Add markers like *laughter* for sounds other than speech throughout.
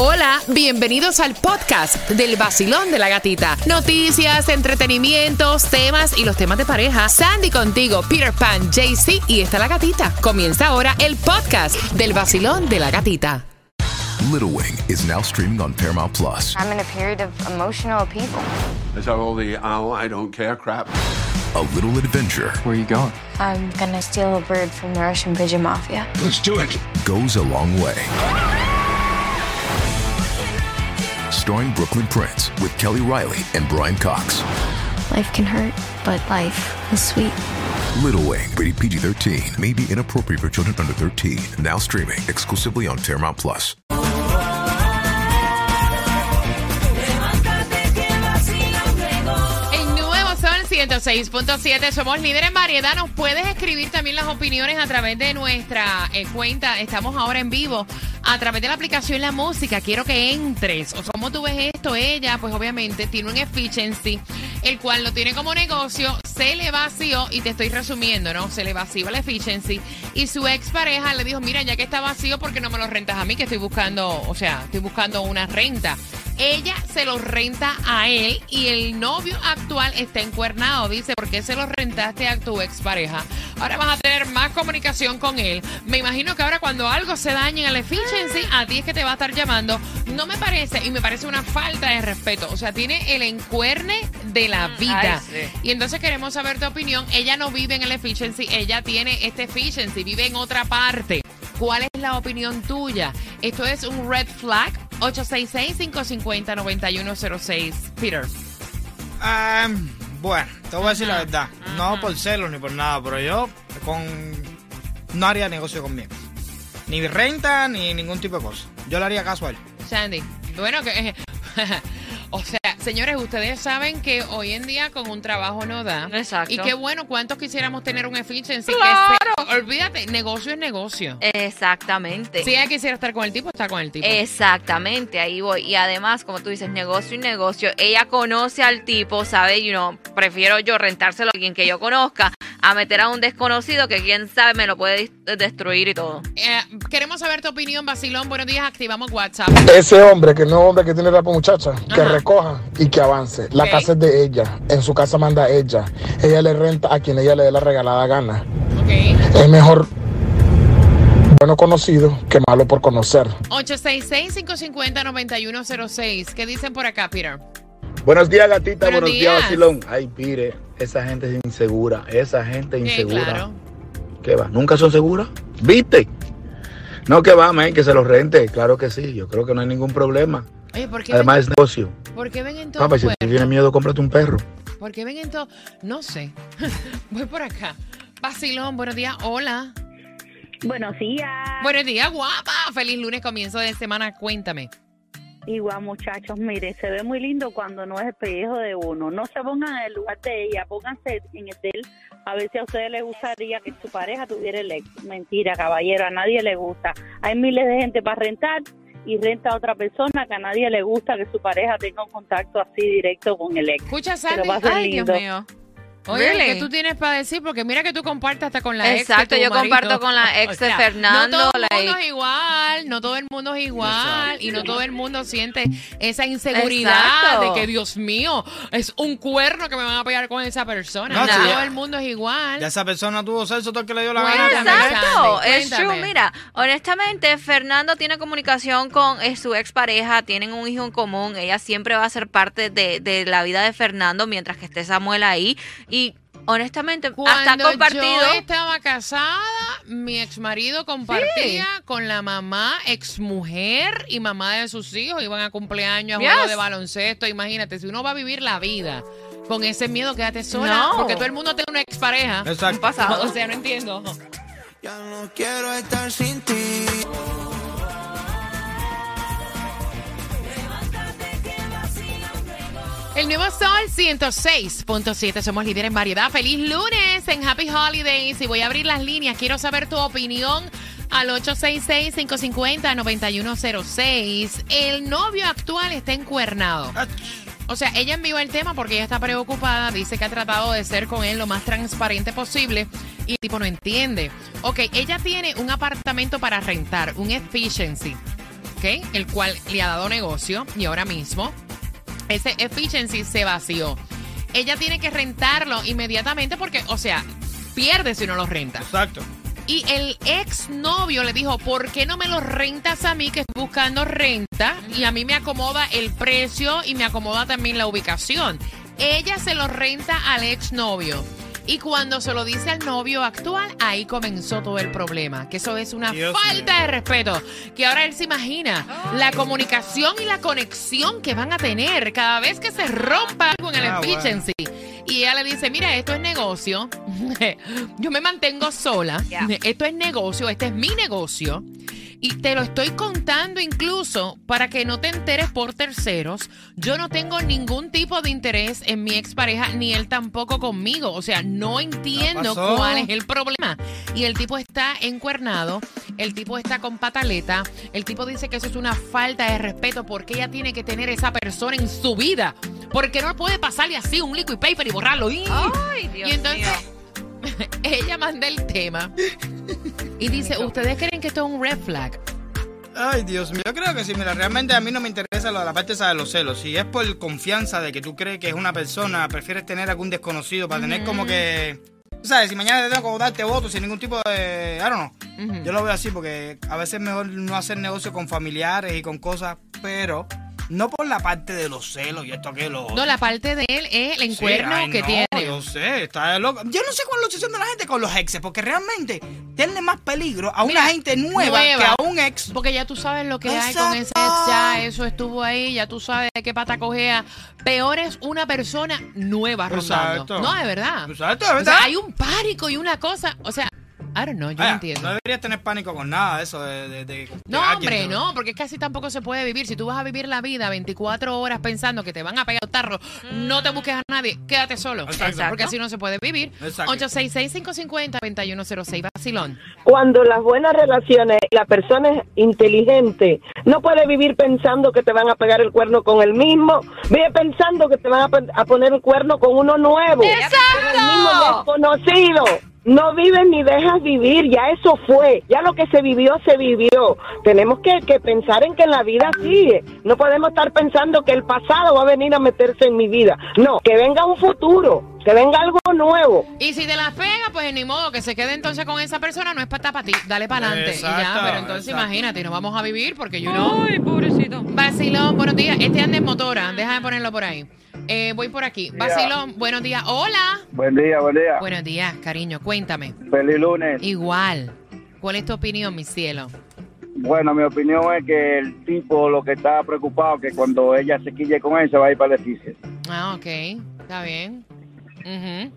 Hola, bienvenidos al podcast del vacilón de la gatita. Noticias, entretenimientos, temas y los temas de pareja. Sandy contigo, Peter Pan, JC y está la gatita. Comienza ahora el podcast del vacilón de la gatita. Little Wing is now streaming on Paramount Plus. I'm in a period of emotional upheaval. Is that all the oh, I don't care crap? A little adventure Where are you going? I'm gonna steal a bird from the Russian pigeon mafia. Let's do it. goes a long way. Starring Brooklyn Prince with Kelly Riley and Brian Cox. Life can hurt, but life is sweet. Little Wing, rated PG 13, may be inappropriate for children under 13. Now streaming exclusively on Paramount Plus. 106.7, somos líderes en variedad. Nos puedes escribir también las opiniones a través de nuestra eh, cuenta. Estamos ahora en vivo a través de la aplicación La Música. Quiero que entres. O ¿cómo tú ves esto? Ella, pues obviamente tiene un efficiency, el cual lo tiene como negocio. Se le vació, y te estoy resumiendo, ¿no? Se le vació la efficiency. Y su expareja le dijo: Mira, ya que está vacío, ¿por qué no me lo rentas a mí? Que estoy buscando, o sea, estoy buscando una renta. Ella se lo renta a él y el novio actual está encuernado. Dice, ¿por qué se lo rentaste a tu expareja? Ahora vas a tener más comunicación con él. Me imagino que ahora cuando algo se dañe en el efficiency, a ti es que te va a estar llamando. No me parece, y me parece una falta de respeto. O sea, tiene el encuerne de la vida. Y entonces queremos saber tu opinión. Ella no vive en el efficiency, ella tiene este efficiency, vive en otra parte. ¿Cuál es la opinión tuya? Esto es un red flag. 866-550-9106. Peter. Ah, bueno, te voy a decir la verdad. No por celos ni por nada, pero yo con no haría negocio conmigo. Ni renta, ni ningún tipo de cosa. Yo le haría caso a él. Sandy. Bueno, que. *laughs* *laughs* o sea, señores, ustedes saben que hoy en día con un trabajo no da. Exacto. Y qué bueno, ¿cuántos quisiéramos tener un efficiency? que ¡Claro! se- olvídate, negocio es negocio. Exactamente. Si ella quisiera estar con el tipo, está con el tipo. Exactamente, ahí voy. Y además, como tú dices, negocio y negocio, ella conoce al tipo, sabe, you know, prefiero yo rentárselo a alguien que yo conozca a meter a un desconocido que quién sabe me lo puede destruir y todo. Eh, queremos saber tu opinión, Basilón. Buenos días, activamos WhatsApp. Ese hombre que no es hombre que tiene rapa muchacha, que Ajá. Recoja y que avance. La casa es de ella, en su casa manda ella. Ella le renta a quien ella le dé la regalada gana. Ok. Es mejor bueno conocido que malo por conocer. 866-550-9106. ¿Qué dicen por acá, Peter? Buenos días, gatita. Buenos Buenos, días, vacilón. Ay, pire, esa gente es insegura. Esa gente insegura. claro. ¿Qué va? ¿Nunca son seguras? ¿Viste? No, que va, man, que se los rente. Claro que sí. Yo creo que no hay ningún problema. Oye, ¿por qué, Además, ven, es negocio. ¿por qué ven en todo Papá, si te tiene miedo, cómprate un perro. ¿Por qué ven en todo? No sé. *laughs* Voy por acá. Basilón, buenos días. Hola. Buenos días. Buenos días, guapa. Feliz lunes, comienzo de semana. Cuéntame. Igual, muchachos, mire, se ve muy lindo cuando no es espejo de uno. No se pongan en el lugar de ella, pónganse en el de él. A ver si a ustedes les gustaría que su pareja tuviera el ex. Mentira, caballero, a nadie le gusta. Hay miles de gente para rentar y renta a otra persona que a nadie le gusta que su pareja tenga un contacto así directo con el ex. Escucha, Sandy. Ay, Dios lindo. mío. Oye, Really? ¿qué tú tienes para decir? Porque mira que tú compartes hasta con la ex. de Exacto, tu yo marido. comparto con la *laughs* ex de Fernando, No todo el like- mundo es igual, no todo el mundo es igual y no todo el mundo siente esa inseguridad Exacto. de que, Dios mío, es un cuerno que me van a pegar con esa persona. No, todo el mundo es igual. Ya esa persona tuvo sexo todo el que le dio la Cuéntame, gana. Exacto, es true. Mira, honestamente, Fernando tiene comunicación con eh, su expareja, tienen un hijo en común. Ella siempre va a ser parte de, de la vida de Fernando mientras que esté Samuel ahí. Y honestamente, Cuando compartido. yo estaba casada, mi ex marido compartía con la mamá, ex mujer y mamá de sus hijos. Iban a cumpleaños, a Yes. juegos de baloncesto. Imagínate, si uno va a vivir la vida con ese miedo, quédate sola. No. Porque todo el mundo tiene una expareja. Exacto. pasado. *laughs* O sea, no entiendo. El nuevo Sol 106.7. Somos líderes en variedad. Feliz lunes en Happy Holidays. Y voy a abrir las líneas. Quiero saber tu opinión al 866-550-9106. El novio actual está encuernado. O sea, ella envió el tema porque ella está preocupada. Dice que ha tratado de ser con él lo más transparente posible y el tipo no entiende. Ok, ella tiene un apartamento para rentar, un efficiency. ¿ok? El cual le ha dado negocio y ahora mismo ese efficiency se vació. Ella tiene que rentarlo inmediatamente porque, o sea, pierde si no lo renta. Exacto. Y el ex novio le dijo, ¿por qué no me lo rentas a mí que estoy buscando renta? Y a mí me acomoda el precio y me acomoda también la ubicación. Ella se lo renta al ex novio. Y cuando se lo dice al novio actual, ahí comenzó todo el problema. Que eso es una Dios falta mío. de respeto. Que ahora él se imagina la comunicación y la conexión que van a tener cada vez que se rompa algo en el Ah, bueno. Y ella le dice, mira, esto es negocio. *laughs* Yo me mantengo sola. Esto es negocio, este es mi negocio. Y te lo estoy contando incluso para que no te enteres por terceros. Yo no tengo ningún tipo de interés en mi expareja, ni él tampoco conmigo. O sea, no entiendo cuál es el problema. Y el tipo está encuernado, el tipo está con pataleta, el tipo dice que eso es una falta de respeto porque ella tiene que tener esa persona en su vida. Porque no puede pasarle así un liquid paper y borrarlo. ¡Y! Ay, Dios y entonces mío. *laughs* ella manda el tema y dice, ¿ustedes creen que esto es un red flag? Ay, Dios mío, yo creo que sí. Mira, realmente a mí no me interesa lo de la parte esa de los celos. Si es por confianza de que tú crees que es una persona, prefieres tener algún desconocido para tener como que... tú ¿Sabes? Si mañana te tengo como darte votos sin ningún tipo de... I don't know. Yo lo veo así porque a veces es mejor no hacer negocio con familiares y con cosas, pero no por la parte de los celos y esto que lo No, la parte de él es el Sí, encuerno ay, que no, tiene. Yo sé, está loco. Yo no sé cuál es la obsesión de la gente con los exes, porque realmente tiene más peligro a Mira, una gente nueva, nueva. que a un ex. Porque ya tú sabes lo que hay con ese ex, ya eso estuvo ahí, ya tú sabes de qué pata cojea. Peor es una persona nueva rondando. Exacto. No, de verdad. Exacto, de O verdad. sea, hay un pánico y una cosa, o sea, I don't know, yo no entiendo. no deberías tener pánico con nada de eso. De, de- de- No, hombre, no, porque es que así tampoco se puede vivir. Si tú vas a vivir la vida 24 horas pensando que te van a pegar un tarro, no te busques a nadie, quédate solo. Exacto. Porque así no se puede vivir. Exacto. 866-550-2106, vacilón. Cuando las buenas relaciones, la persona es inteligente, no puede vivir pensando que te van a pegar el cuerno con el mismo, vive pensando que te van a poner el cuerno con uno nuevo, con el mismo desconocido. No vives ni dejas vivir, ya eso fue, ya lo que se vivió, se vivió. Tenemos que, que pensar en que la vida sigue. No podemos estar pensando que el pasado va a venir a meterse en mi vida. No, que venga un futuro, que venga algo nuevo. Y si te las pega, pues ni modo, que se quede entonces con esa persona, no es para para ti, dale para adelante. Y ya, Exacto, pero entonces exacto. imagínate, no vamos a vivir porque yo no. Ay, pobrecito. Vacilón, buenos días. Este anda en motora, déjame ponerlo por ahí. Eh, voy por aquí. Vacilón, buenos días. Hola. Buen día, buen día. Buenos días, cariño, cuéntame. Feliz lunes. Igual. ¿Cuál es tu opinión, mi cielo? Bueno, mi opinión es que el tipo lo que está preocupado es que cuando ella se quille con él se va a ir para el edificio. Ah, ok. Está bien. Ujú.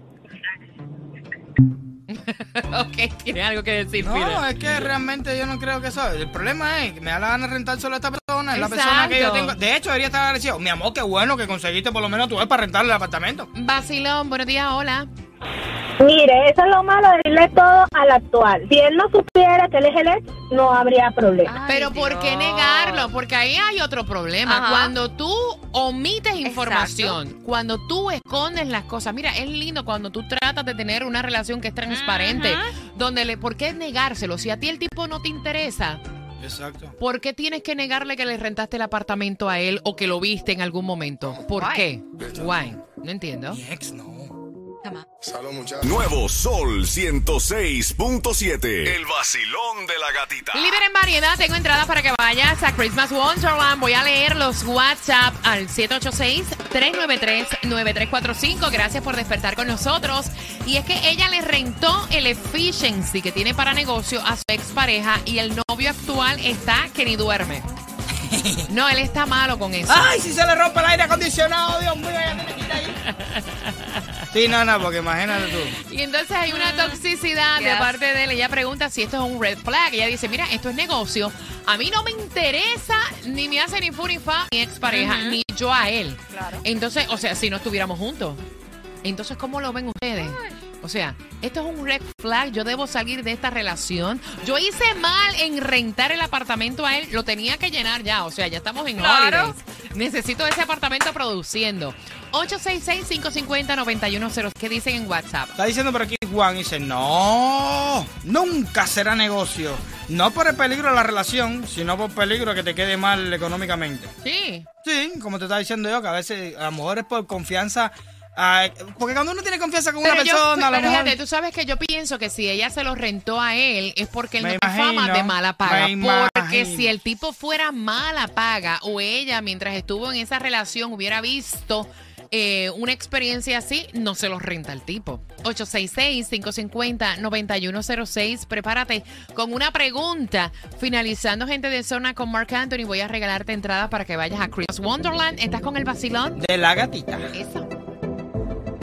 *laughs* ok, tiene algo que decir, No, Peter. es que realmente yo no creo que eso. El problema es que me da la gana de rentar solo a esta persona. Es la persona que yo tengo. De hecho, debería estar agradecido. Mi amor, qué bueno que conseguiste por lo menos tu vez para rentarle el apartamento. Vacilón, buenos días, hola. Mire, eso es lo malo de decirle todo al actual. Si él no supiera que él es el ex, no habría problema. Ay, Pero ¿por qué negarlo? Porque ahí hay otro problema. Ajá. Cuando tú omites información, cuando tú escondes las cosas, mira, es lindo cuando tú tratas de tener una relación que es transparente, donde le, ¿por qué negárselo? Si a ti el tipo no te interesa, Exacto. ¿por qué tienes que negarle que le rentaste el apartamento a él o que lo viste en algún momento? ¿Por Why? qué? Why? No entiendo. Mi ex no. Nuevo Sol 106.7. El vacilón de la gatita. Líder en variedad, tengo entradas para que vayas a Christmas Wonderland. Voy a leer los WhatsApp al 786-393-9345. Gracias por despertar con nosotros. Y es que ella le rentó el efficiency que tiene para negocio a su expareja y el novio actual está que ni duerme. *laughs* No, él está malo con eso. ¡Ay, si se le rompe el aire acondicionado! Dios mío, ya tiene que ir ahí. *laughs* Sí, no, no, porque imagínate tú. Y entonces hay una toxicidad de Yes. parte de él. Ella pregunta si esto es un red flag. Ella dice, mira, esto es negocio. A mí no me interesa, ni me hace ni fu ni fa mi expareja, ni yo a él. Claro. Entonces, o sea, si no estuviéramos juntos. Entonces, ¿cómo lo ven ustedes? O sea, esto es un red flag. Yo debo salir de esta relación. Yo hice mal en rentar el apartamento a él. Lo tenía que llenar ya. O sea, ya estamos en Claro. holidays. Necesito ese apartamento produciendo. 866-550-9106. ¿Qué dicen en WhatsApp? Está diciendo por aquí One y dice, no, nunca será negocio. No por el peligro de la relación, sino por peligro que te quede mal económicamente. Sí. Sí, como te estaba diciendo yo, que a veces a lo mejor es por confianza. porque cuando uno tiene confianza con Pero una yo- persona, pero mejor... fíjate, tú sabes que yo pienso que si ella se lo rentó a él es porque él Me no tiene fama de mala paga. Porque si el tipo fuera mala paga o ella mientras estuvo en esa relación hubiera visto eh, una experiencia así, no se los renta el tipo. 866-550-9106. Prepárate con una pregunta. Finalizando, gente de zona con Mark Anthony, voy a regalarte entradas para que vayas a Chris Wonderland. ¿Estás con el vacilón? De la gatita. Eso.